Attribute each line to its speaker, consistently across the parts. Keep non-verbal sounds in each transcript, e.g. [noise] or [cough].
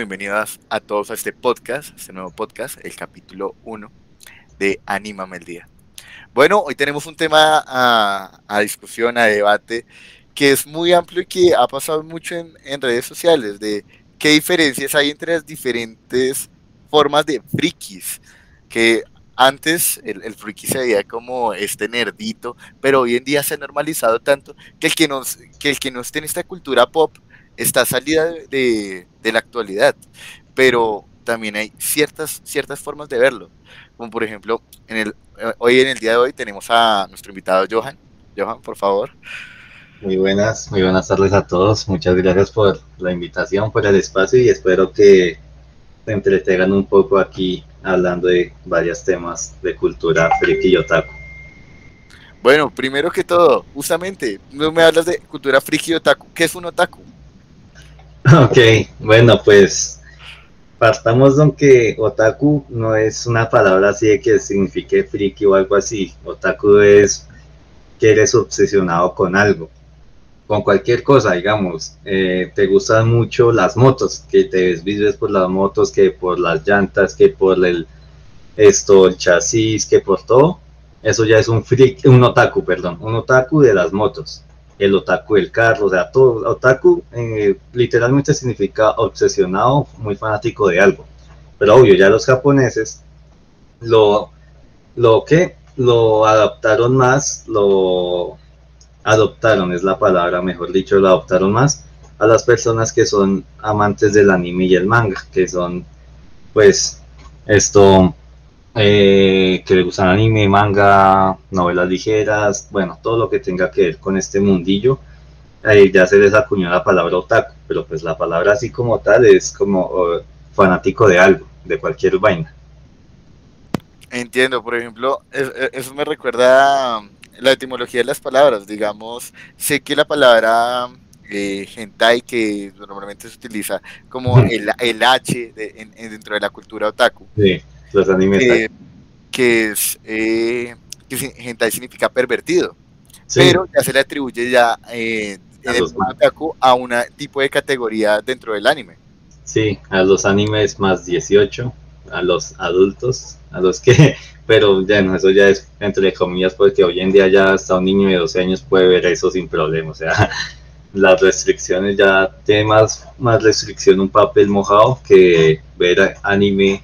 Speaker 1: bienvenidas a todos a este podcast, este nuevo podcast, el capítulo 1 de Anímame el Día. Bueno, hoy tenemos un tema a, discusión, a debate, que es muy amplio y que ha pasado mucho en, en redes sociales, de qué diferencias hay entre las diferentes formas de frikis, que antes el, el friki se veía como este nerdito, pero hoy en día se ha normalizado tanto que el que, nos, que, el que no esté en esta cultura pop está salida de, de, la actualidad, pero también hay ciertas, ciertas formas de verlo, como por ejemplo, en el, hoy en el día de hoy tenemos a nuestro invitado Johan. Johan, por favor.
Speaker 2: Muy buenas, muy buenas tardes a todos. Muchas gracias por la invitación, por el espacio y espero que se entretengan un poco aquí hablando de varios temas de cultura friki y otaku.
Speaker 1: Bueno, primero que todo, justamente, no me hablas de cultura friki y otaku. ¿Qué es un otaku? [laughs]
Speaker 2: Ok, bueno, pues partamos de que otaku no es una palabra así de que signifique friki o algo así. Otaku es que eres obsesionado con algo, con cualquier cosa, digamos. Eh, te gustan mucho las motos, que te desvives por las motos, que por las llantas, que por el esto, el chasis, que por todo. Eso ya es un friki, un otaku, perdón, un otaku de las motos el otaku del carro, o sea, todo otaku eh, literalmente significa obsesionado, muy fanático de algo. Pero obvio, ya los japoneses lo, lo que lo adaptaron más, lo adoptaron, es la palabra, mejor dicho, lo adoptaron más a las personas que son amantes del anime y el manga, que son, pues, esto, eh, que le gustan anime, manga, novelas ligeras, bueno, todo lo que tenga que ver con este mundillo. Ya se les acuñó la palabra otaku, pero pues la palabra así como tal es como fanático de algo, de cualquier vaina.
Speaker 1: Entiendo, por ejemplo, eso me recuerda la etimología de las palabras, digamos, sé que la palabra eh, hentai que normalmente se utiliza como el, el H dentro de la cultura otaku.
Speaker 2: Sí los animes.
Speaker 1: Eh, que es, eh, que hentai significa pervertido. Pero ya se le atribuye ya eh, a un tipo de categoría dentro del anime.
Speaker 2: Sí, a los animes más 18, a los adultos, a los que, [laughs] pero ya no, eso ya es entre comillas, porque hoy en día ya hasta un niño de 12 años puede ver eso sin problema, o sea, [laughs] las restricciones ya tiene más, más restricción un papel mojado que ver anime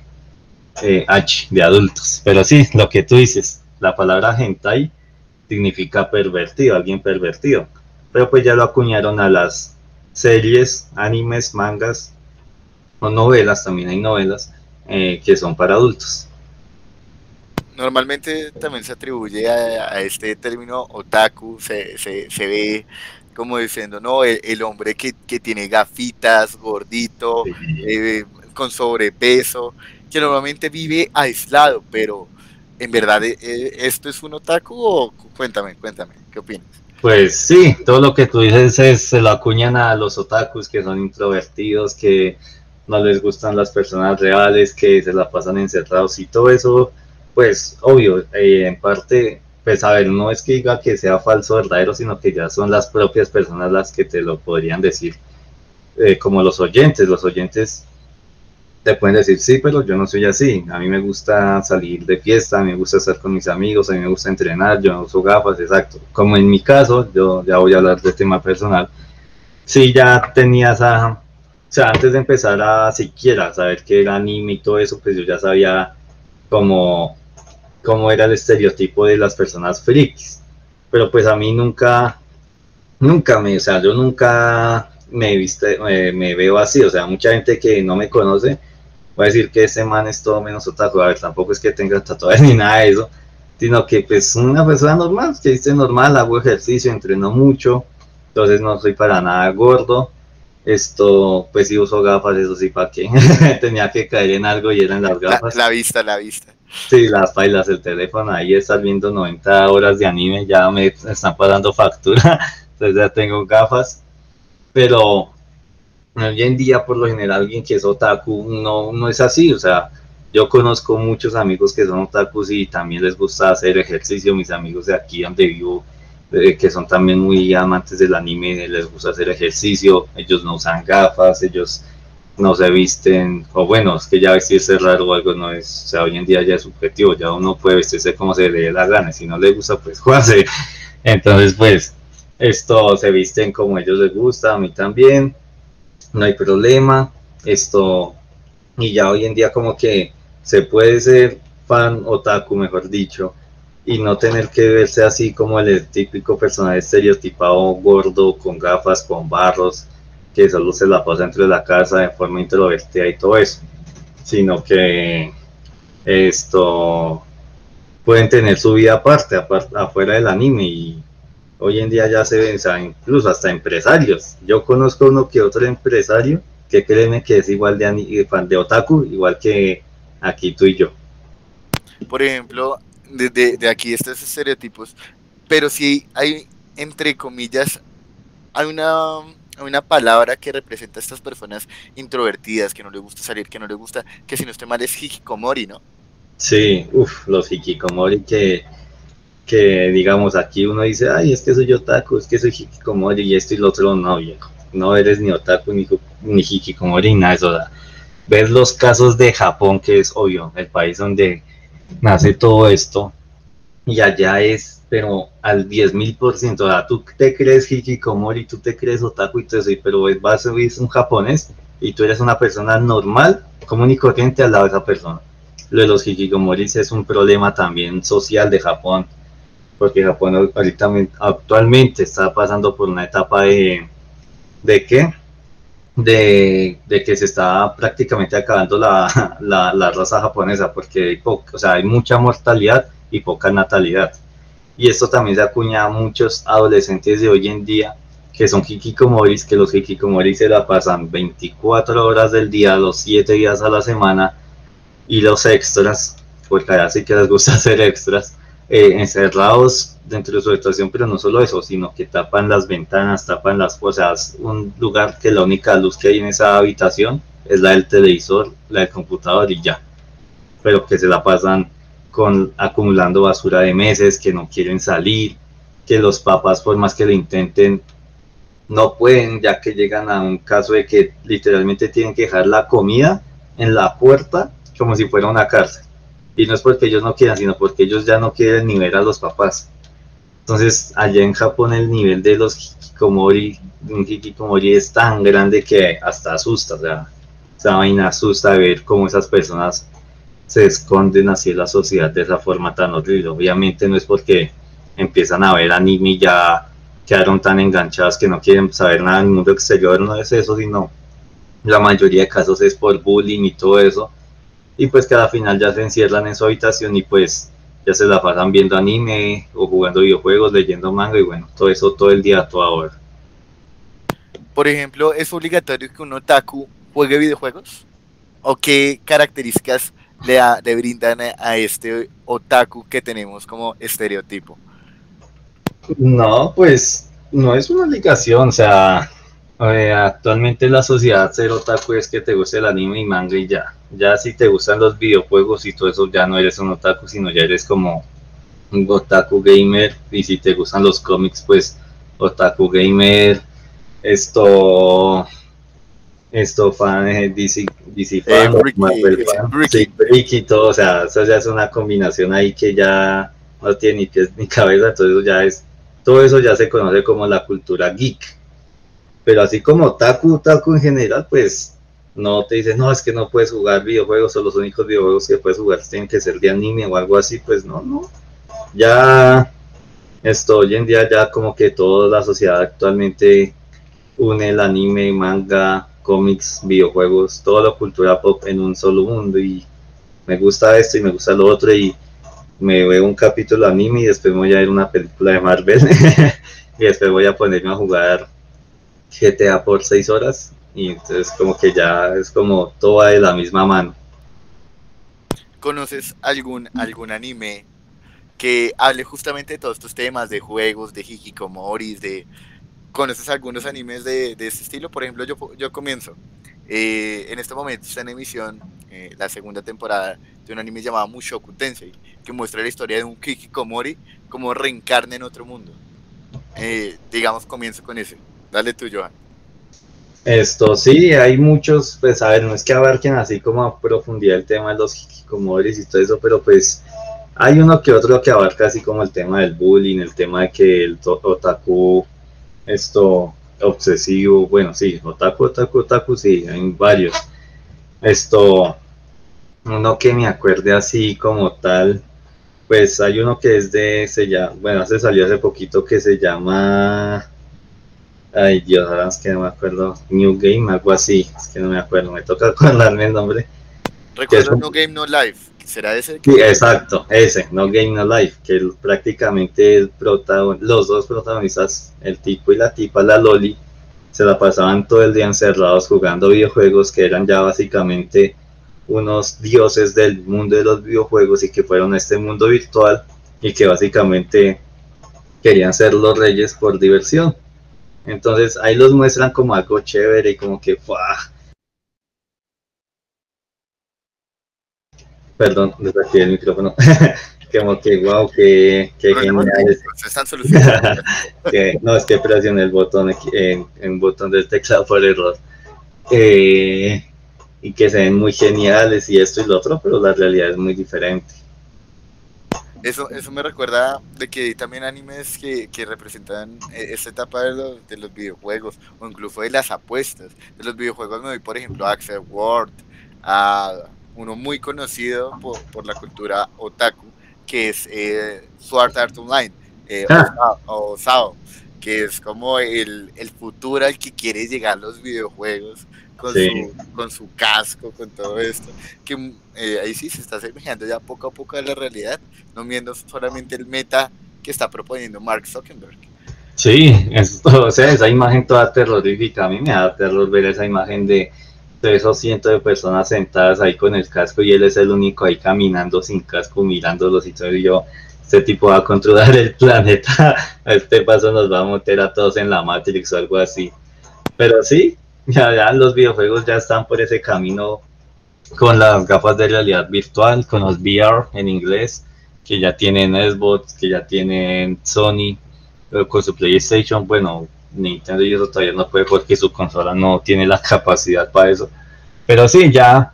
Speaker 2: eh, H de adultos. Pero sí, lo que tú dices, la palabra hentai significa pervertido, alguien pervertido. Pero pues ya lo acuñaron a las series, animes, mangas o novelas, también hay novelas eh, que son para adultos.
Speaker 1: Normalmente también se atribuye a, este término otaku, se, se, se, ve como diciendo, no, el, hombre que, que, tiene gafitas, gordito, eh, con sobrepeso, que normalmente vive aislado, pero en verdad eh, eh, esto es un otaku o cuéntame, cuéntame, ¿qué opinas?
Speaker 2: Pues sí, todo lo que tú dices es, se lo acuñan a los otakus que son introvertidos, que no les gustan las personas reales, que se la pasan encerrados y todo eso, pues obvio, eh, en parte, pues a ver, no es que diga que sea falso o verdadero, sino que ya son las propias personas las que te lo podrían decir, como los oyentes, los oyentes te pueden decir, sí, pero yo no soy así. A mí me gusta salir de fiesta, a mí me gusta estar con mis amigos, a mí me gusta entrenar, yo no uso gafas, exacto. Como en mi caso, yo ya voy a hablar de tema personal. Sí, ya tenía esa, o sea, antes de empezar a siquiera saber qué era anime y todo eso, pues yo ya sabía cómo, cómo era el estereotipo de las personas frikis. Pero pues a mí nunca, nunca me, o sea, yo nunca me, viste, me veo así, o sea, mucha gente que no me conoce, voy a decir que ese man es todo menos otaku. A ver, tampoco es que tenga tatuajes [laughs] ni nada de eso, sino que pues una persona normal, que dice normal, hago ejercicio, entreno mucho, entonces no soy para nada gordo. Esto, pues si uso gafas, eso sí, ¿para qué? [laughs] Tenía que caer en algo y eran las gafas.
Speaker 1: La, vista, la vista.
Speaker 2: Sí, las pailas, el teléfono, ahí estás viendo 90 horas de anime, ya me están pagando factura, [laughs] entonces ya tengo gafas. Pero hoy en día por lo general alguien que es otaku no, no es así, o sea, yo conozco muchos amigos que son otakus y también les gusta hacer ejercicio, mis amigos de aquí donde vivo, eh, que son también muy amantes del anime, les gusta hacer ejercicio, ellos no usan gafas, ellos no se visten, o bueno, es que ya vestirse raro o algo no es, o sea, hoy en día ya es subjetivo, ya uno puede vestirse como se le dé la gana, si no le gusta, pues [laughs] jugarse. Entonces, pues, esto se visten como ellos les gusta, a mí también, no hay problema, esto, y ya hoy en día como que se puede ser fan otaku, mejor dicho, y no tener que verse así como el típico personaje estereotipado gordo, con gafas, con barros, que solo se la pasa dentro de la casa de forma introvertida y todo eso, sino que esto pueden tener su vida aparte, afuera del anime y hoy en día ya se ven, incluso hasta empresarios. Yo conozco uno que otro empresario que créeme que es igual de fan de otaku, igual que aquí tú y yo.
Speaker 1: Por ejemplo, de, de, aquí estos estereotipos, pero si hay, entre comillas, hay una, una palabra que representa a estas personas introvertidas, que no les gusta salir, que no les gusta, que si no estoy mal es hikikomori, ¿no?
Speaker 2: Sí, uff, los hikikomori que, que digamos aquí uno dice, ay, es que soy otaku, es que soy hikikomori y esto y lo otro, no, viejo, no eres ni otaku ni, ni hikikomori, nada, eso da. Ver los casos de Japón, que es obvio, el país donde nace todo esto y allá es, pero al 10 mil por ciento, tú te crees hikikomori, tú te crees otaku y todo eso, pero vas a ser un japonés y tú eres una persona normal, común y corriente al lado de esa persona. Lo de los hikikomoris es un problema también social de Japón, porque Japón ahorita, actualmente está pasando por una etapa de, ¿de qué? de, que se está prácticamente acabando la, [laughs] la, raza japonesa, porque hay, o sea, hay mucha mortalidad y poca natalidad. Y esto también se acuña a muchos adolescentes de hoy en día que son hikikomoris, que los hikikomoris se la pasan 24 horas del día, los 7 días a la semana, y los extras, porque allá sí que les gusta [laughs] hacer extras, eh, encerrados dentro de su habitación, pero no solo eso, sino que tapan las ventanas, tapan las cosas, un lugar que la única luz que hay en esa habitación es la del televisor, la del computador y ya, pero que se la pasan con acumulando basura de meses, que no quieren salir, que los papás por más que lo intenten no pueden, ya que llegan a un caso de que literalmente tienen que dejar la comida en la puerta como si fuera una cárcel. Y no es porque ellos no quieran, sino porque ellos ya no quieren ni ver a los papás. Entonces, allá en Japón el nivel de los hikikomori, un hikikomori es tan grande que hasta asusta, o sea, esa vaina asusta ver cómo esas personas se esconden así en la sociedad de esa forma tan horrible. Obviamente no es porque empiezan a ver anime y ya quedaron tan enganchados que no quieren saber nada del mundo exterior, no es eso, sino la mayoría de casos es por bullying y todo eso y pues al final ya se encierran en su habitación y pues ya se la pasan viendo anime o jugando videojuegos, leyendo manga y bueno, todo eso todo el día, toda hora.
Speaker 1: Por ejemplo, ¿es obligatorio que un otaku juegue videojuegos? ¿O qué características le, le brindan a este otaku que tenemos como estereotipo?
Speaker 2: No, pues no es una obligación, o sea, actualmente la sociedad ser otaku es que te guste el anime y manga y ya. Ya si te gustan los videojuegos y todo eso, ya no eres un otaku, sino ya eres como un otaku gamer. Y si te gustan los cómics, pues otaku gamer. Esto. Esto, fan, eh, DC, DC fan, eh, Marvel y todo. O sea, eso ya es una combinación ahí que ya no tiene ni pies ni [laughs] cabeza. Todo eso ya es. Todo eso ya se conoce como la cultura geek pero así como Taku, Taku en general, pues no te dicen, no, es que no puedes jugar videojuegos o los únicos videojuegos que puedes jugar tienen que ser de anime o algo así, pues no, no. Ya esto hoy en día ya como que toda la sociedad actualmente une el anime, manga, cómics, videojuegos, toda la cultura pop en un solo mundo y me gusta esto y me gusta lo otro y me veo un capítulo anime y después voy a ver una película de Marvel [laughs] y después voy a ponerme a jugar GTA por seis horas y entonces como que ya es como todo de la misma mano.
Speaker 1: ¿Conoces algún, algún anime que hable justamente de todos estos temas de juegos, de hikikomoris, de... ¿Conoces algunos animes de, de este estilo? Por ejemplo, yo, yo comienzo. Eh, en este momento está en emisión eh, la segunda temporada de un anime llamado Mushoku Tensei, que muestra la historia de un hikikomori como reencarna en otro mundo. Eh, digamos, comienzo con ese. Dale tú, Johan.
Speaker 2: Esto sí, hay muchos, pues a ver, no es que abarquen así como a profundidad el tema de los hikikomores y todo eso, pero pues hay uno que otro que abarca así como el tema del bullying, el tema de que el otaku, esto, obsesivo, bueno, sí, otaku, otaku, otaku, sí, hay varios. Esto, uno que me acuerde así como tal, pues hay uno que es de, se llama, bueno, se salió hace poquito que se llama Ay, Dios, ahora es que no me acuerdo. New Game, algo así. Es que no me acuerdo, me toca [laughs] acordarme el nombre.
Speaker 1: Recuerdo No Game No Life. ¿Será ese?
Speaker 2: Sí, exacto, ese, No Game No Life, que prácticamente el los dos protagonistas, el tipo y la tipa, la Loli, se la pasaban todo el día encerrados jugando videojuegos que eran ya básicamente unos dioses del mundo de los videojuegos y que fueron a este mundo virtual y que básicamente querían ser los reyes por diversión. Entonces ahí los muestran como algo chévere y como que ¡fua! Perdón, desactivé el micrófono. [laughs] como que wow, que, que genial.
Speaker 1: Se están solucionando. [laughs]
Speaker 2: que, no, es que presioné el botón en, en botón del teclado por error. Eh, y que se ven muy geniales y esto y lo otro, pero la realidad es muy diferente.
Speaker 1: Eso, eso me recuerda de que hay también animes que, que representan eh, esta etapa de los, de los, videojuegos o incluso de las apuestas. De los videojuegos me doy, por ejemplo, a Axel Ward, a uno muy conocido por, por la cultura otaku, que es eh, Sword Art Online, eh, ah. o, Sao, que es como el, el futuro al que quiere llegar los videojuegos con, su, con su casco, con todo esto, que eh, ahí sí se está asemejando ya poco a poco a la realidad, no viendo solamente el meta que está proponiendo Mark Zuckerberg.
Speaker 2: Sí, o sea, esa imagen toda terrorífica, a mí me da terror ver esa imagen de, de esos cientos de personas sentadas ahí con el casco y él es el único ahí caminando sin casco, mirándolos y todo, y yo, este tipo va a controlar el planeta, a [laughs] este paso nos va a meter a todos en la Matrix o algo así. Pero sí, ya, ya los videojuegos ya están por ese camino con las gafas de realidad virtual, con los VR en inglés, que ya tienen Xbox, que ya tienen Sony, con su PlayStation, bueno, Nintendo y eso todavía no puede porque su consola no tiene la capacidad para eso. Pero sí, ya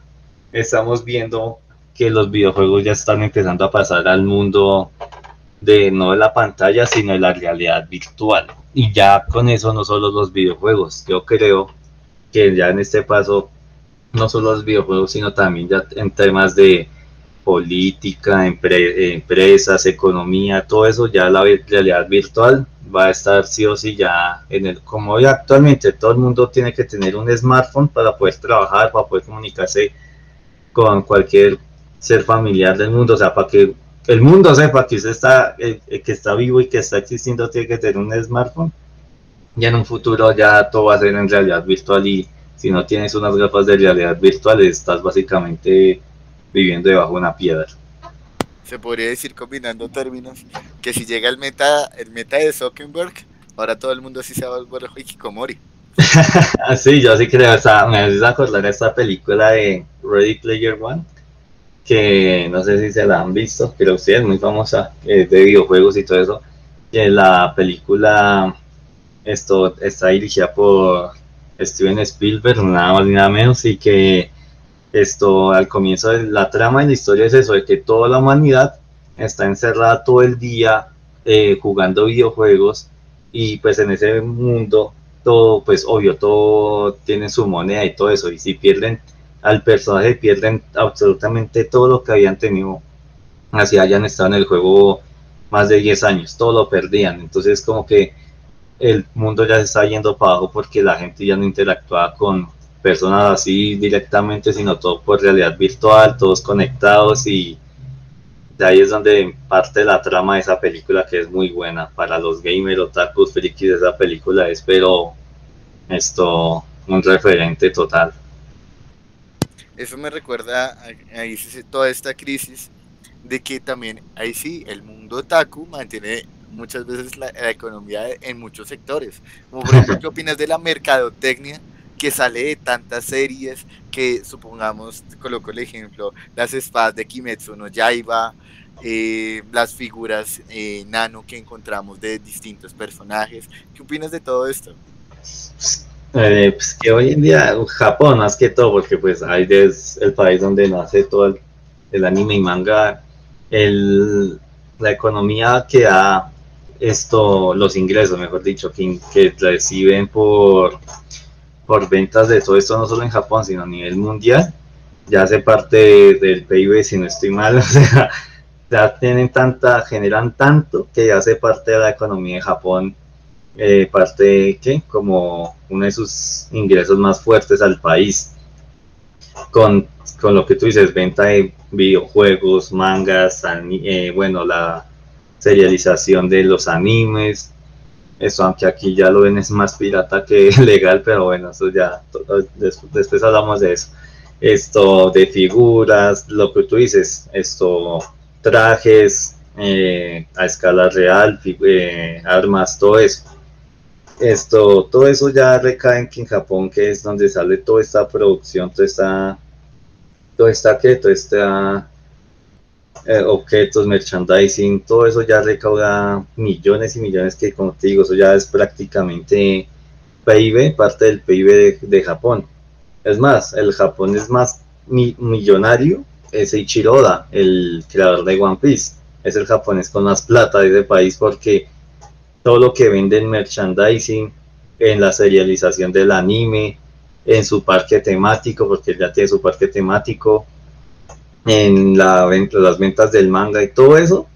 Speaker 2: estamos viendo que los videojuegos ya están empezando a pasar al mundo de no de la pantalla, sino de la realidad virtual. Y ya con eso no solo los videojuegos, yo creo que ya en este paso, no solo los videojuegos, sino también ya en temas de política, empresas, economía, todo eso, ya la realidad virtual va a estar sí o sí ya en el, como hoy actualmente todo el mundo tiene que tener un smartphone para poder trabajar, para poder comunicarse con cualquier ser familiar del mundo, o sea, para que el mundo sepa que usted está, eh, eh, que está vivo y que está existiendo, tiene que tener un smartphone y en un futuro ya todo va a ser en realidad virtual y si no tienes unas gafas de realidad virtual estás básicamente viviendo debajo de una piedra.
Speaker 1: Se podría decir combinando términos que si llega el meta, el meta de Zuckerberg, ahora todo el mundo sí se va a volver Hikikomori. [laughs]
Speaker 2: sí, yo sí creo, o sea, me haces acordar esta película de Ready Player One, que no sé si se la han visto, pero sí es muy famosa, de videojuegos y todo eso. Que la película esto está dirigida por Steven Spielberg, nada más ni nada menos, y que esto al comienzo de la trama y la historia es eso, de que toda la humanidad está encerrada todo el día eh, jugando videojuegos y pues en ese mundo todo, pues obvio, todo tiene su moneda y todo eso, y si pierden al personaje, pierden absolutamente todo lo que habían tenido, así hayan estado en el juego más de 10 años, todo lo perdían, entonces como que el mundo ya se está yendo para abajo porque la gente ya no interactúa con personas así directamente, sino todo por realidad virtual, todos conectados y de ahí es donde parte la trama de esa película que es muy buena para los gamers, otakus, frikis esa película es pero esto un referente total.
Speaker 1: Eso me recuerda ahí toda esta crisis de que también ahí sí el mundo otaku mantiene muchas veces la, economía en muchos sectores. Como por ejemplo, ¿qué [laughs] opinas de la mercadotecnia que sale de tantas series que supongamos, coloco el ejemplo, las espadas de Kimetsu no Yaiba, eh, las figuras eh, nano que encontramos de distintos personajes. ¿Qué opinas de todo esto?
Speaker 2: Eh, pues que hoy en día Japón más que todo, porque pues ahí es el país donde nace todo el, anime y manga, el, la economía que da esto, los ingresos, mejor dicho, que, reciben por, por ventas de todo esto, no solo en Japón, sino a nivel mundial, ya hace parte del PIB, si no estoy mal, [laughs] o sea, ya tienen tanta, generan tanto que ya hace parte de la economía de Japón, eh, parte que como uno de sus ingresos más fuertes al país, con, con lo que tú dices, venta de videojuegos, mangas, eh, bueno, la serialización de los animes, eso aunque aquí ya lo ven es más pirata que [laughs] legal, pero bueno, eso ya, después hablamos de eso esto de figuras, lo que tú dices, esto, trajes eh, a escala real, eh, armas, todo eso. Esto, todo eso ya recae en, Japón, que es donde sale toda esta producción, toda esta, toda esta, ¿qué? Toda esta eh, objetos, merchandising, todo eso ya recauda millones y millones que, como te digo, eso ya es prácticamente PIB, parte del PIB de Japón. Es más, el Japón es más millonario, es Ichiroda, el creador de One Piece. Es el japonés con más plata de ese país porque todo lo que vende en merchandising, en la serialización del anime, en su parque temático, porque ya tiene su parque temático, en la, las ventas del manga y todo eso,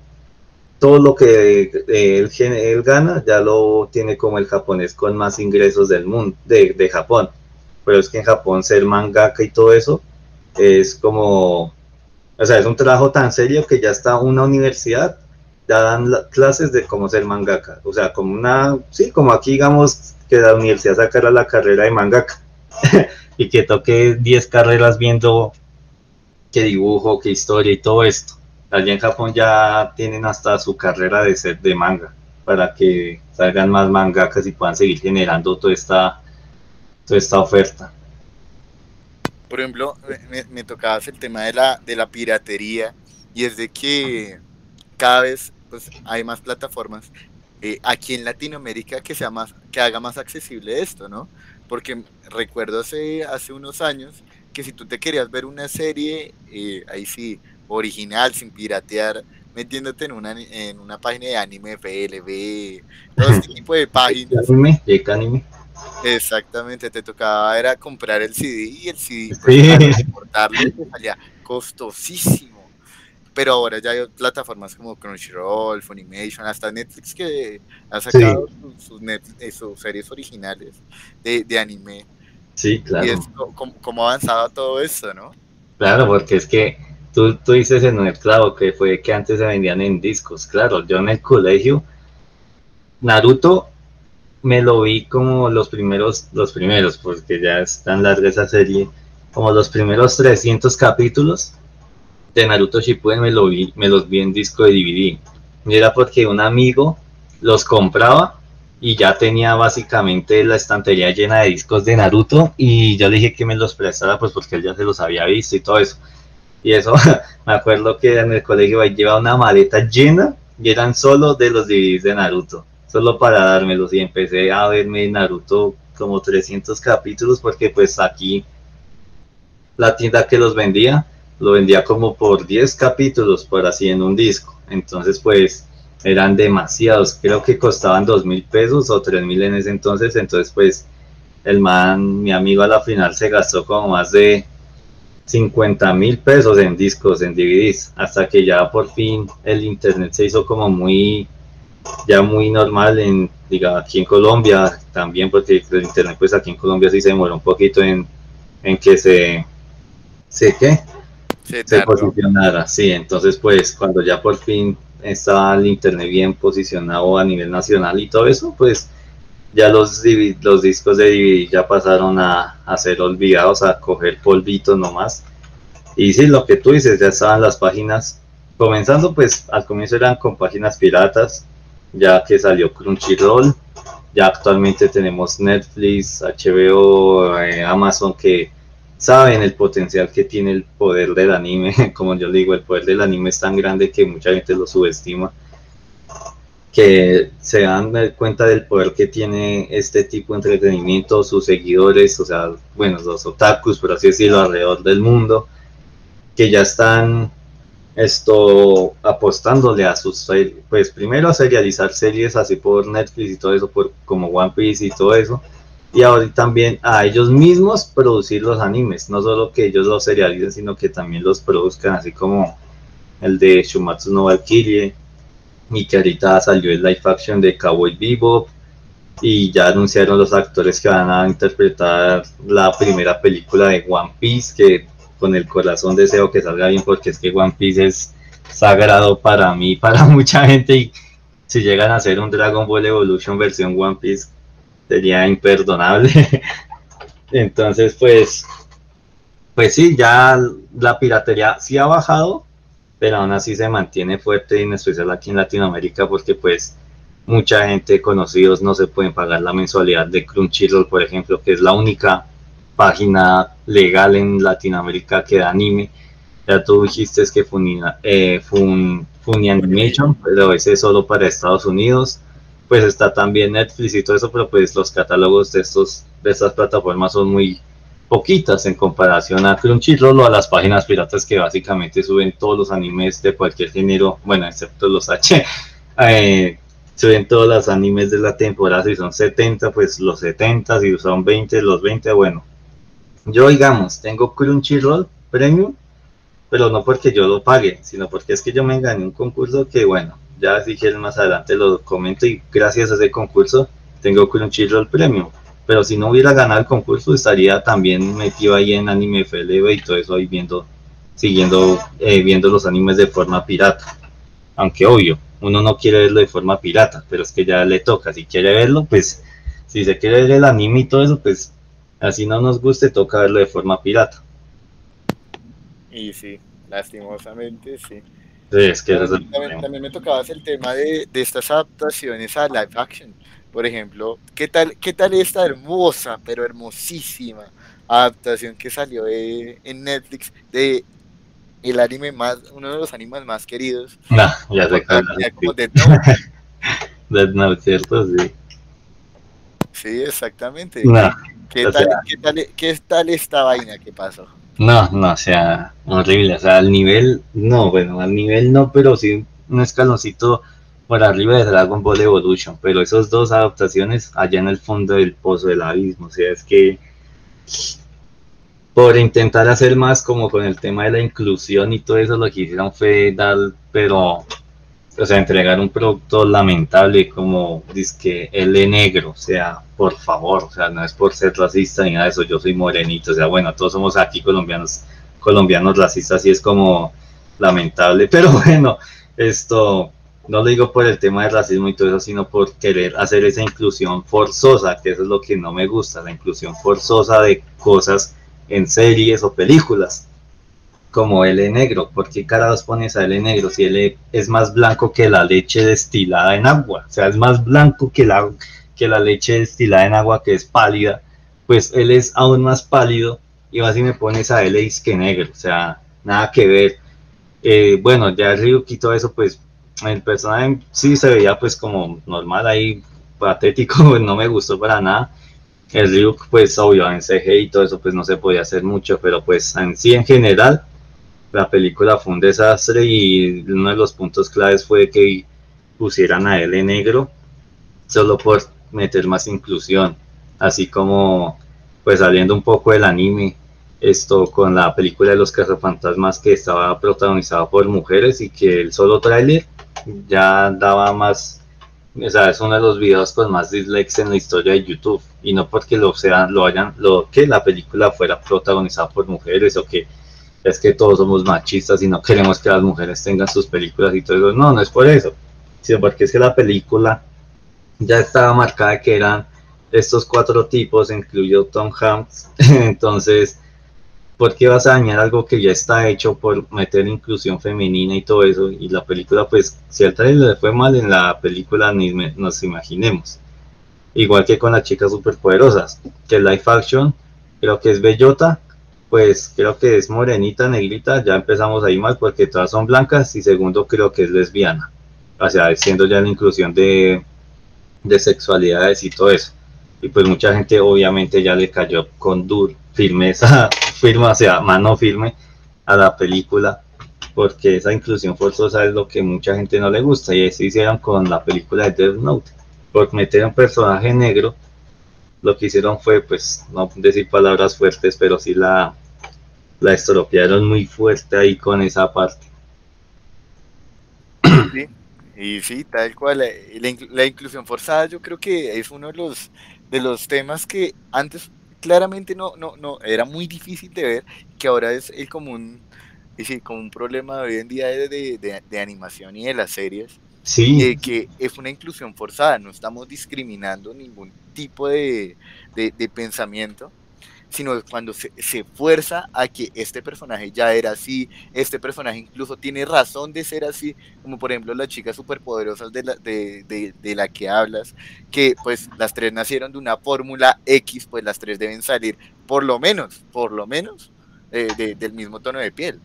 Speaker 2: todo lo que él, él, gana ya lo tiene como el japonés con más ingresos del mundo, de, de Japón. Pero es que en Japón ser mangaka y todo eso es como, o sea, es un trabajo tan serio que ya está una universidad, ya dan clases de cómo ser mangaka, o sea, como una, sí, como aquí digamos que la universidad sacara la carrera de mangaka [laughs] y que toque 10 carreras viendo qué dibujo, qué historia y todo esto. Allí en Japón ya tienen hasta su carrera de ser de manga para que salgan más mangakas y puedan seguir generando toda esta esta oferta.
Speaker 1: Por ejemplo, me, me tocabas el tema de la, de la piratería y es de que cada vez pues, hay más plataformas eh, aquí en Latinoamérica que, sea más, que haga más accesible esto, ¿no? Porque recuerdo hace, hace unos años que si tú te querías ver una serie, eh, ahí sí, original, sin piratear, metiéndote en una, en una página de anime, FLB, todo este [laughs] tipo de páginas.
Speaker 2: Anime, anime.
Speaker 1: Exactamente, te tocaba era comprar el CD y el CD pues, salía costosísimo. Pero ahora ya hay plataformas como Crunchyroll, Funimation, hasta Netflix que ha sacado sus, eh, sus, series originales de, de, anime.
Speaker 2: Sí, claro.
Speaker 1: Y es como, ha avanzado todo eso, ¿no?
Speaker 2: Claro, porque es que tú, tú dices en el clavo que fue que antes se vendían en discos. Claro, yo en el colegio, Naruto me lo vi como los primeros, los primeros, porque ya es tan larga esa serie, como los primeros 300 capítulos de Naruto Shippuden me, lo vi, me los vi en disco de DVD. Y era porque un amigo los compraba y ya tenía básicamente la estantería llena de discos de Naruto y yo le dije que me los prestara pues porque él ya se los había visto y todo eso. Y eso, [laughs] me acuerdo que en el colegio llevaba una maleta llena y eran solo de los DVDs de Naruto solo para dármelos y empecé a verme Naruto como 300 capítulos porque pues aquí la tienda que los vendía lo vendía como por 10 capítulos por así en un disco entonces pues eran demasiados. Creo que costaban dos mil pesos o tres mil en ese entonces. Entonces pues el man mi amigo a la final se gastó como más de 50 mil pesos en discos en DVDs hasta que ya por fin el internet se hizo como muy ya muy normal en, diga, aquí en Colombia también, porque el internet pues aquí en Colombia sí se demora un poquito en, en que se, se, ¿qué? se posicionara, sí, entonces pues cuando ya por fin está el internet bien posicionado a nivel nacional y todo eso, pues ya los, los discos de DVD ya pasaron a, a ser olvidados, a coger polvito nomás. Y sí, lo que tú dices, ya estaban las páginas, comenzando pues al comienzo eran con páginas piratas, ya que salió Crunchyroll, ya actualmente tenemos Netflix, HBO, eh, Amazon que saben el potencial que tiene el poder del anime, [laughs] como yo digo, el poder del anime es tan grande que mucha gente lo subestima, que se dan cuenta del poder que tiene este tipo de entretenimiento, sus seguidores, o sea, bueno, los otakus, por así decirlo, alrededor del mundo, que ya están esto apostándole a sus pues primero a serializar series así por Netflix y todo eso por como One Piece y todo eso y ahora también a ellos mismos producir los animes no solo que ellos los serialicen sino que también los produzcan así como el de Shumatsu no Valkyrie y que ahorita salió el live action de Cowboy Bebop y ya anunciaron los actores que van a interpretar la primera película de One Piece que con el corazón deseo que salga bien porque es que One Piece es sagrado para mí, para [laughs] mucha gente y si llegan a hacer un Dragon Ball Evolution versión One Piece sería imperdonable. [laughs] Entonces, pues, pues sí, ya la piratería sí ha bajado, pero aún así se mantiene fuerte, en especial aquí en Latinoamérica, porque pues mucha gente conocidos no se pueden pagar la mensualidad de Crunchyroll, por ejemplo, que es la única página legal en Latinoamérica que da anime. Ya tú dijiste que fue eh, Fun, Animation, pero ese es solo para Estados Unidos. Pues está también Netflix y todo eso, pero pues los catálogos de, estos, de estas plataformas son muy poquitas en comparación a Crunchyroll o a las páginas piratas que básicamente suben todos los animes de cualquier género, bueno, excepto los H, [laughs] eh, suben todos los animes de la temporada, si son 70, pues los 70, si son 20, los 20, bueno, yo, digamos, tengo Crunchyroll Premium, pero no porque yo lo pague, sino porque es que yo me gané un concurso que, bueno, ya quieren más adelante lo comento y gracias a ese concurso tengo Crunchyroll Premium. Pero si no hubiera ganado el concurso, estaría también metido ahí en Anime FLV y todo eso ahí viendo, siguiendo, eh, viendo los animes de forma pirata. Aunque obvio, uno no quiere verlo de forma pirata, pero es que ya le toca. Si quiere verlo, pues si se quiere ver el anime y todo eso, pues así no nos guste, toca verlo de forma pirata.
Speaker 1: Y sí, lastimosamente, sí.
Speaker 2: Sí es que
Speaker 1: también, me tocaba el tema de, de, estas adaptaciones a live action. Por ejemplo, ¿qué tal, qué tal esta hermosa, pero hermosísima adaptación que salió de, en Netflix de el anime más, uno de los animes más queridos? [laughs]
Speaker 2: No, ya sé como Dead [laughs] Note. ¿cierto? Sí.
Speaker 1: Sí, exactamente.
Speaker 2: No.
Speaker 1: ¿Qué, tal, ¿qué, tal, ¿Qué tal esta vaina? ¿Qué pasó?
Speaker 2: No, no, o sea, horrible. O sea, al nivel, no, bueno, al nivel no, pero sí un escaloncito por arriba de Dragon Ball Evolution. Pero esos dos adaptaciones allá en el fondo del pozo del abismo. O sea, es que por intentar hacer más como con el tema de la inclusión y todo eso, lo que hicieron fue dar, pero o sea, entregar un producto lamentable como disque L negro, o sea, por favor, o sea, no es por ser racista ni nada de eso, yo soy morenito, o sea, bueno, todos somos aquí colombianos, colombianos racistas y es como lamentable, [laughs] pero bueno, esto no lo digo por el tema del racismo y todo eso, sino por querer hacer esa inclusión forzosa, que eso es lo que no me gusta, la inclusión forzosa de cosas en series o películas como L negro. ¿Por qué carajos pones a L negro si L es más blanco que la leche destilada en agua? O sea, es más blanco que la, que la leche destilada en agua que es pálida. Pues él es aún más pálido y vas y me pones a L que negro. O sea, nada que ver. Eh, bueno, ya Ryuki todo eso, pues el personaje sí se veía pues como normal ahí, patético, [laughs] no me gustó para nada. El Ryuk, pues obvio, en CG y todo eso, pues no se podía hacer mucho, pero pues en sí en general, la película fue un desastre y uno de los puntos claves fue que pusieran a él en negro solo por meter más inclusión, así como pues saliendo un poco del anime, esto con la película de los cazafantasmas que estaba protagonizada por mujeres y que el solo tráiler ya daba más, o sea, es uno de los videos con más dislikes en la historia de YouTube. Y no porque lo sean, lo hayan, lo que la película fuera protagonizada por mujeres o que es que todos somos machistas y no queremos que las mujeres tengan sus películas y todo eso. No, no es por eso, sino porque es que la película ya estaba marcada que eran estos cuatro tipos, incluyó Tom Hanks. [laughs] Entonces, ¿por qué vas a dañar algo que ya está hecho por meter inclusión femenina y todo eso? Y la película, pues, si al trailer le fue mal en la película, ni nos imaginemos. Igual que con las chicas superpoderosas, que live action creo que es Bellota, pues creo que es morenita, negrita, ya empezamos ahí mal porque todas son blancas y segundo creo que es lesbiana. o sea, siendo ya la inclusión de, de sexualidades y todo eso. Y pues mucha gente obviamente ya le cayó con dur, firmeza, firme, [laughs] o sea, mano firme a la película, porque esa inclusión forzosa es lo que mucha gente no le gusta, y eso hicieron con la película de Death Note, por meter un personaje negro, lo que hicieron fue, pues, no decir palabras fuertes, pero sí la, la estropearon muy fuerte ahí con esa parte.
Speaker 1: Sí, y sí, tal cual, la, la, inclusión forzada yo creo que es uno de los, de los temas que antes claramente no, no, no, era muy difícil de ver, que ahora es el común, sí, como un problema hoy en día de, de, de, animación y de las series,
Speaker 2: sí.
Speaker 1: Eh, que es una inclusión forzada, no estamos discriminando ningún tipo de, de pensamiento, sino cuando se, se, fuerza a que este personaje ya era así, este personaje incluso tiene razón de ser así, como por ejemplo las chicas superpoderosas de la, de, de, de la que hablas, que pues las tres nacieron de una fórmula X, pues las tres deben salir por lo menos, por lo menos, eh, del mismo tono de piel.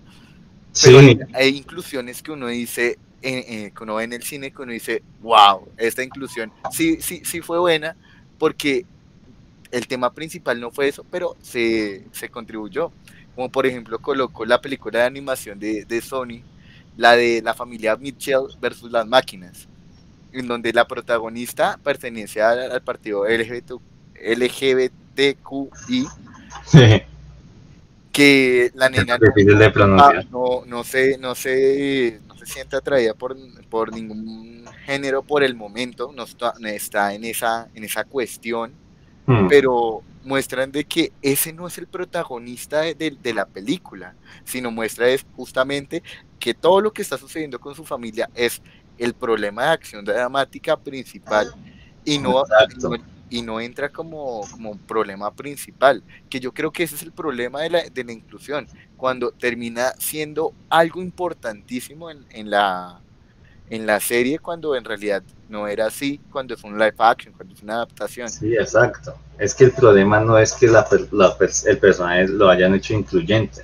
Speaker 1: Pero sí. hay inclusiones que uno dice, eh, eh, que uno ve en el cine, que uno dice, wow, esta inclusión sí, sí, sí fue buena, porque el tema principal no fue eso, pero se, se contribuyó. Como por ejemplo colocó la película de animación de, de, Sony, la de la familia Mitchell versus las máquinas, en donde la protagonista pertenece al, al partido LGBT, LGBTQI. Sí. Que la nena no, no, no, se, no, se, se siente atraída por, por ningún género por el momento, no está, está en, esa, en esa cuestión pero muestran de que ese no es el protagonista de, de, de, la película, sino muestra es justamente que todo lo que está sucediendo con su familia es el problema de acción dramática principal y no, y no, y no, entra como, como problema principal, que yo creo que ese es el problema de la, de la inclusión, cuando termina siendo algo importantísimo en, en, la, en la serie cuando en realidad no era así cuando es un live action, cuando es una adaptación.
Speaker 2: Sí, exacto. Es que el problema no es que la, la, el personaje lo hayan hecho incluyente.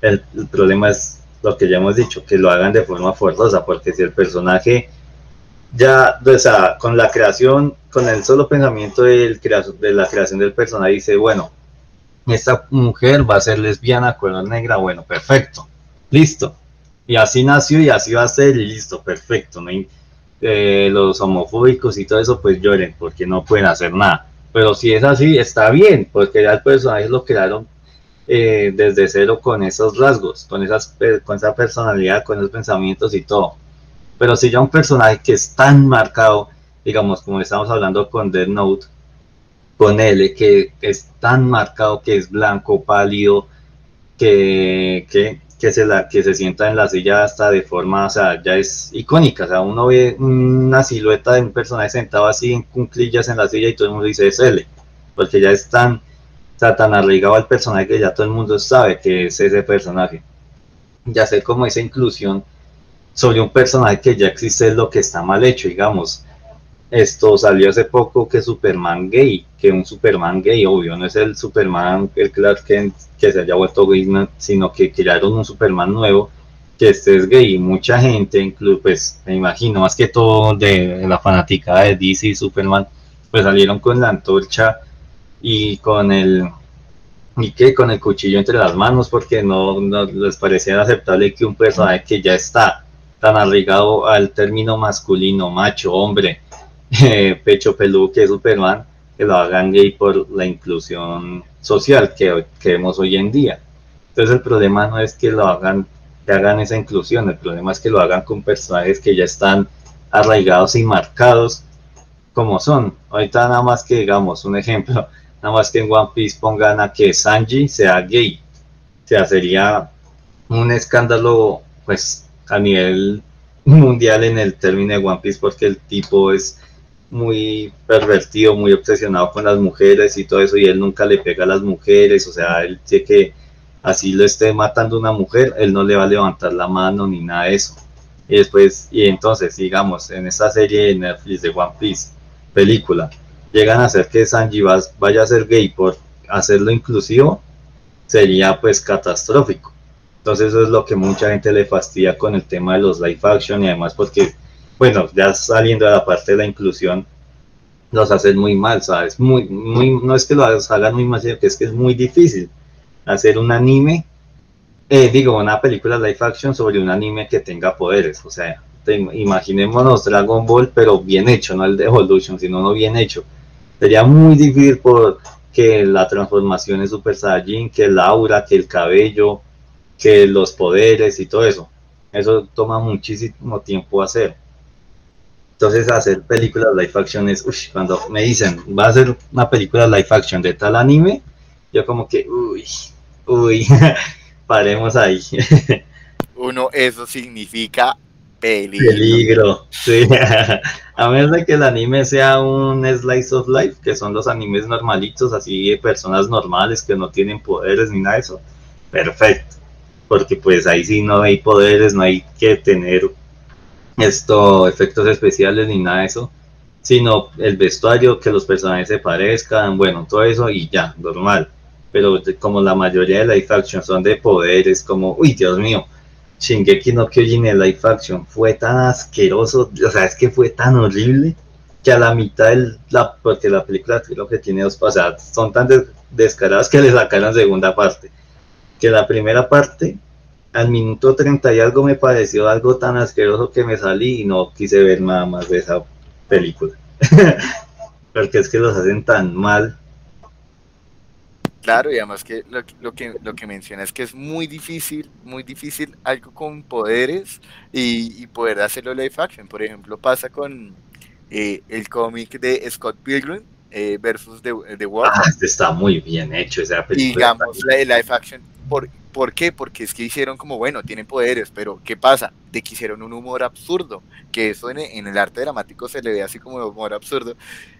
Speaker 2: El, el, problema es lo que ya hemos dicho, que lo hagan de forma forzosa, porque si el personaje ya, o sea, con la creación, con el solo pensamiento de la creación del personaje, dice, bueno, esta mujer va a ser lesbiana, color negra, bueno, perfecto, listo. Y así nació y así va a ser y listo, perfecto. Eh, los homofóbicos y todo eso pues lloren porque no pueden hacer nada. Pero si es así, está bien, porque ya el personaje lo crearon eh, desde cero con esos rasgos, con, esas, con esa personalidad, con esos pensamientos y todo. Pero si ya un personaje que es tan marcado, digamos, como estamos hablando con Dead Note, con L, que es tan marcado que es blanco, pálido, que, que que se, la, que se sienta en la silla hasta de forma, o sea, ya es icónica, o sea, uno ve una silueta de un personaje sentado así en cunclillas en la silla y todo el mundo dice es L, porque ya es tan, o tan arraigado al personaje que ya todo el mundo sabe que es ese personaje. Ya sé como esa inclusión sobre un personaje que ya existe es lo que está mal hecho, digamos. Esto salió hace poco que Superman gay, que un Superman gay, obvio, no es el Superman, el Clark Kent que se haya vuelto gay, sino que crearon un Superman nuevo que este es gay. Mucha gente, incluso, pues me imagino, más que todo de la fanática de DC y Superman, pues salieron con la antorcha y con el y con el cuchillo entre las manos porque no, no les parecía aceptable que un personaje que ya está tan arraigado al término masculino, macho, hombre, [laughs] eh, pecho peludo que es Superman, que lo hagan gay por la inclusión social que, que, vemos hoy en día. Entonces el problema no es que lo hagan, que hagan esa inclusión, el problema es que lo hagan con personajes que ya están arraigados y marcados como son. Ahorita nada más que digamos un ejemplo, [laughs] nada más que en One Piece pongan a que Sanji sea gay. O sea, sería un escándalo pues a nivel mundial en el término de One Piece porque el tipo es muy pervertido, muy obsesionado con las mujeres y todo eso, y él nunca le pega a las mujeres, o sea, él sé que así lo esté matando una mujer, él no le va a levantar la mano ni nada de eso. Y después, y entonces, digamos, en esta serie de Netflix de One Piece, película, llegan a hacer que Sanji vaya a ser gay por hacerlo inclusivo, sería pues catastrófico. Entonces eso es lo que mucha gente le fastidia con el tema de los live action y además porque bueno, ya saliendo de la parte de la inclusión, los hacen muy mal, ¿sabes? Muy, muy, no es que lo hagan muy mal, sino que es que es muy difícil hacer un anime, eh, digo, una película live action sobre un anime que tenga poderes, o sea, imaginémonos Dragon Ball, pero bien hecho, no el de Evolution, sino no bien hecho. Sería muy difícil por que la transformación es Super Saiyajin, que el aura, que el cabello, que los poderes y todo eso. Eso toma muchísimo tiempo hacer. Entonces hacer películas live action es, uy, cuando me dicen, va a ser una película live action de tal anime, yo como que, uy, uy, [laughs] paremos ahí. [laughs]
Speaker 1: Uno, eso significa
Speaker 2: peligro. Peligro, sí. [laughs] a menos de que el anime sea un slice of life, que son los animes normalitos, así de personas normales que no tienen poderes ni nada de eso. Perfecto. Porque pues ahí sí no hay poderes, no hay que tener esto, efectos especiales ni nada de eso, sino el vestuario, que los personajes se parezcan, bueno, todo eso y ya, normal. Pero como la mayoría de live action son de poderes, como, uy, Dios mío, Shingeki no Kyojin en live action fue tan asqueroso, o sea, es que fue tan horrible que a la mitad del, la, porque la película creo que tiene dos, sea, son tan descaradas que le sacaron segunda parte, que la primera parte al minuto 30 y algo me pareció algo tan asqueroso que me salí y no quise ver nada más de esa película. [laughs] Porque es que los hacen tan mal.
Speaker 1: Claro, y además que lo, lo, que lo que menciona es que es muy difícil, muy difícil algo con poderes y, poder hacerlo live action. Por ejemplo, pasa con eh, el cómic de Scott Pilgrim eh, versus The, The World.
Speaker 2: Ah, este está muy bien hecho esa película.
Speaker 1: Digamos, la de live action por, ¿Por qué? Porque es que hicieron como, bueno, tienen poderes, pero ¿qué pasa? De que hicieron un humor absurdo, que eso en, el arte dramático se le ve así como humor absurdo,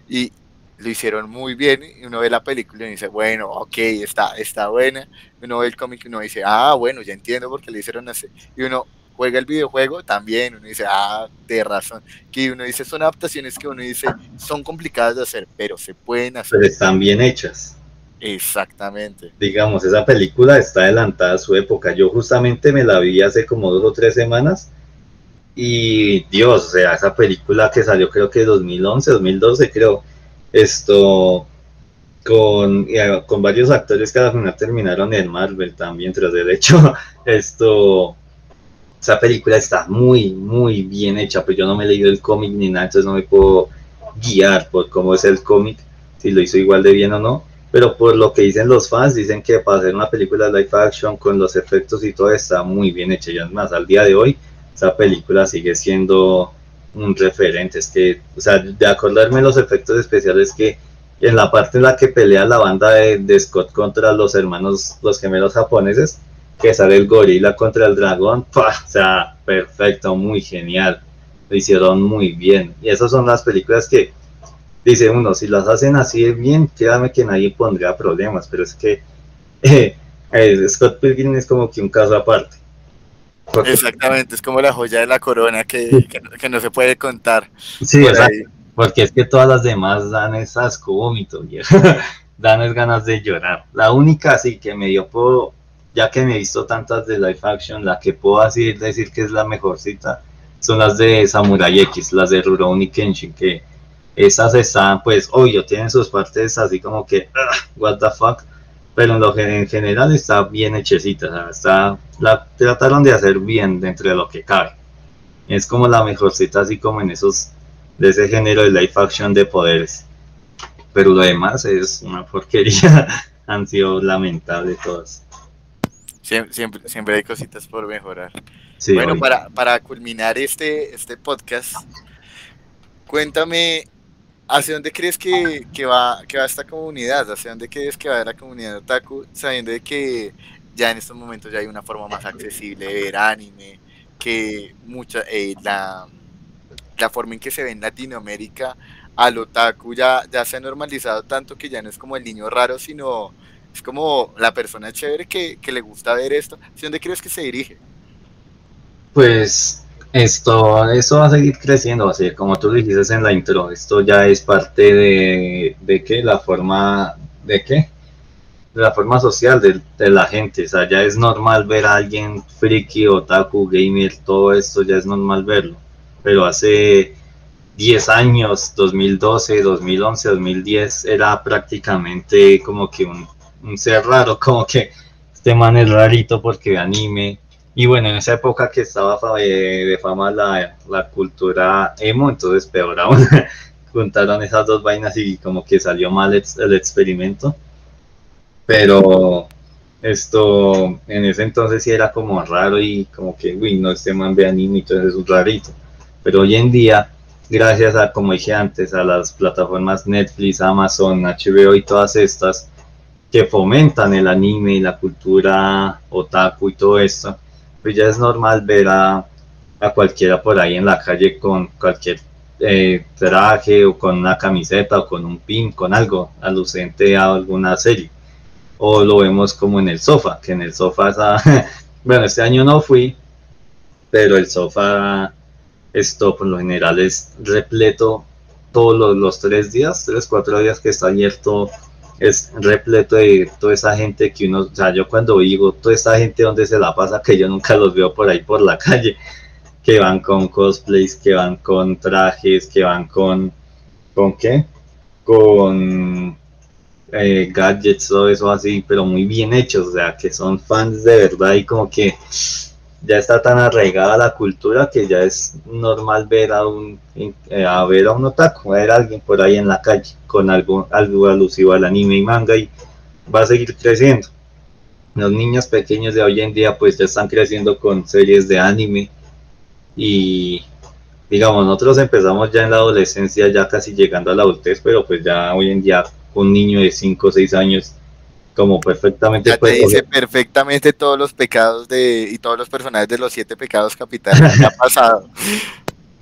Speaker 1: y lo hicieron muy bien, y uno ve la película y dice, bueno, ok, está, está buena, uno ve el cómic y uno dice, ah, bueno, ya entiendo por qué le hicieron así, y uno juega el videojuego, también uno dice, ah, de razón, que uno dice, son adaptaciones que uno dice, son complicadas de hacer, pero se pueden hacer.
Speaker 2: Pero están bien hechas.
Speaker 1: Exactamente.
Speaker 2: Digamos, esa película está adelantada a su época. Yo justamente me la vi hace como dos o tres semanas y Dios, o sea, esa película que salió creo que 2011, 2012 creo, esto con, con varios actores que al final terminaron en Marvel también, tras el hecho, [laughs] esto, esa película está muy, muy bien hecha, pues yo no me he leído el cómic ni nada, entonces no me puedo guiar por cómo es el cómic, si lo hizo igual de bien o no, pero por lo que dicen los fans, dicen que para hacer una película live action con los efectos y todo está muy bien hecha. Y además, al día de hoy, esa película sigue siendo un referente. Es que, o sea, de acordarme los efectos especiales que en la parte en la que pelea la banda de, Scott contra los hermanos, los gemelos japoneses, que sale el gorila contra el dragón, [laughs] o sea, perfecto, muy genial. Lo hicieron muy bien. Y esas son las películas que dice uno, si las hacen así de bien, créame que nadie pondría problemas, pero es que [laughs] eh, eh, Scott Pilgrim es como que un caso aparte.
Speaker 1: Exactamente, es como la joya de la corona que, que, no se puede contar.
Speaker 2: Sí, porque es que todas las demás dan [laughs] esas vómito, dan es ganas de llorar. La única sí que me dio por, ya que me he visto tantas de live action, la que puedo decir, decir que es la mejor cita, son las de Samurai X, las de Rurouni Kenshin, que esas están, pues, obvio, tienen sus partes así como que, ah, what the fuck, pero en lo en general está bien hechecita, está, la trataron de hacer bien dentro de lo que cabe. Es como la mejorcita, así como en esos, de ese género de life action de poderes. Pero lo demás es una porquería, [laughs] han sido lamentables todas.
Speaker 1: Siempre, siempre, hay cositas por mejorar. bueno, para, para culminar este, este podcast, cuéntame ¿Hacia dónde crees que, va, que va esta comunidad? ¿Hacia dónde crees que va la comunidad otaku? Sabiendo de que ya en estos momentos ya hay una forma más accesible de ver anime, que mucha, eh, la, la forma en que se ve en Latinoamérica al otaku ya, ya se ha normalizado tanto que ya no es como el niño raro, sino es como la persona chévere que, que le gusta ver esto. ¿Hacia dónde crees que se dirige?
Speaker 2: Pues esto, eso va a seguir creciendo, así como tú dijiste en la intro, esto ya es parte de, de qué, la forma, ¿de qué? De la forma social de, de, la gente, o sea, ya es normal ver a alguien friki, otaku, gamer, todo esto ya es normal verlo. pero hace 10 años, 2012, 2011, 2010, era prácticamente como que un, un ser raro, [laughs] como que este man es rarito porque anime. Y bueno, en esa época que estaba de, fama la, la, cultura emo, entonces peor aún, [laughs] juntaron esas dos vainas y como que salió mal el, el experimento. Pero esto en ese entonces sí era como raro y como que, uy, no, este man ve anime, entonces es un rarito. Pero hoy en día, gracias a, como dije antes, a las plataformas Netflix, Amazon, HBO y todas estas que fomentan el anime y la cultura otaku y todo esto, pues ya es normal ver a, a cualquiera por ahí en la calle con cualquier eh, traje o con una camiseta o con un pin, con algo alucente a alguna serie. O lo vemos como en el sofá, que en el sofá, [laughs] bueno, este año no fui, pero el sofá, esto por lo general es repleto todos los, tres días, tres, cuatro días que está abierto, es repleto de toda esa gente que uno, o sea, yo cuando digo toda esa gente donde se la pasa, que yo nunca los veo por ahí por la [laughs] calle, que van con cosplays, que van con trajes, que van con, ¿con qué? Con eh, gadgets, todo eso así, pero muy bien hechos, o sea, que son fans de verdad y como que ya está tan arraigada la cultura que ya es normal ver a un eh, a ver a un otaku, ver a alguien por ahí en la calle con algo, algo alusivo al anime y manga y va a seguir creciendo. Los niños pequeños de hoy en día pues ya están creciendo con series de anime y digamos, nosotros empezamos ya en la adolescencia, ya casi llegando a la adultez, pero pues ya hoy en día un niño de 5 o 6 años como perfectamente
Speaker 1: ya te dice perfectamente todos los pecados de y todos los personajes de los siete pecados capitales que ha pasado. [laughs]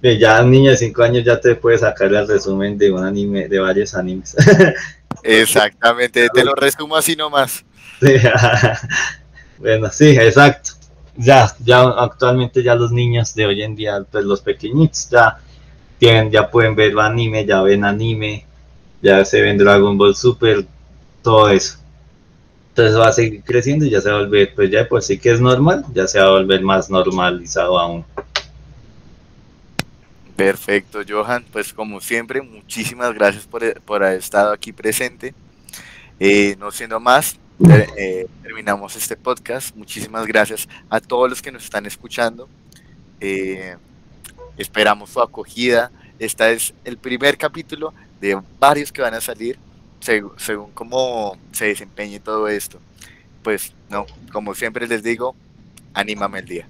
Speaker 2: Ya un niño de 5 años ya te puede sacar el resumen de un anime de varios animes. [laughs]
Speaker 1: Exactamente te lo resumo así nomás. [laughs]
Speaker 2: Bueno sí exacto. Ya ya actualmente ya los niños de hoy en día pues los pequeñitos ya tienen ya pueden ver anime ya ven anime ya se ven Dragon Ball Super, todo eso. Entonces va a seguir creciendo y ya se va a volver, pues ya por sí que es normal, ya se va a volver más normalizado aún.
Speaker 1: Perfecto, Johan. Pues como siempre, muchísimas gracias por, haber estado aquí presente. Eh, no siendo más, eh, terminamos este podcast. Muchísimas gracias a todos los que nos están escuchando. Eh, esperamos su acogida. Este es el primer capítulo de varios que van a salir según, cómo se desempeñe todo esto. Pues no, como siempre les digo, anímame el día.